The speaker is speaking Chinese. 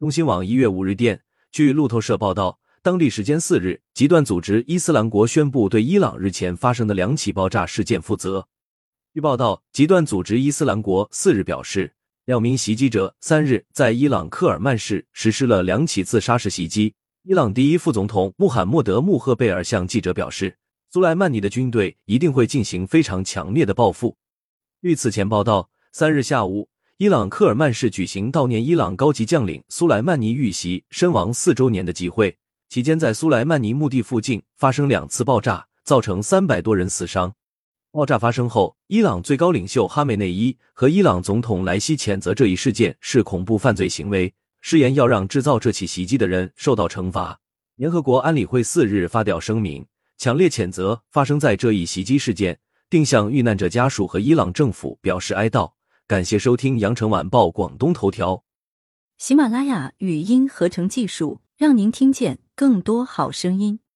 中新网一月五日电，据路透社报道，当地时间四日，极端组织伊斯兰国宣布对伊朗日前发生的两起爆炸事件负责。据报道，极端组织伊斯兰国四日表示，两名袭击者三日在伊朗克尔曼市实施了两起自杀式袭击。伊朗第一副总统穆罕默德·穆赫贝尔向记者表示，苏莱曼尼的军队一定会进行非常强烈的报复。据此前报道，三日下午。伊朗克尔曼市举行悼念伊朗高级将领苏莱曼尼遇袭身亡四周年的集会，期间在苏莱曼尼墓地附近发生两次爆炸，造成三百多人死伤。爆炸发生后，伊朗最高领袖哈梅内伊和伊朗总统莱西谴责这一事件是恐怖犯罪行为，誓言要让制造这起袭击的人受到惩罚。联合国安理会四日发表声明，强烈谴责发生在这一袭击事件，并向遇难者家属和伊朗政府表示哀悼。感谢收听《羊城晚报广东头条》，喜马拉雅语音合成技术，让您听见更多好声音。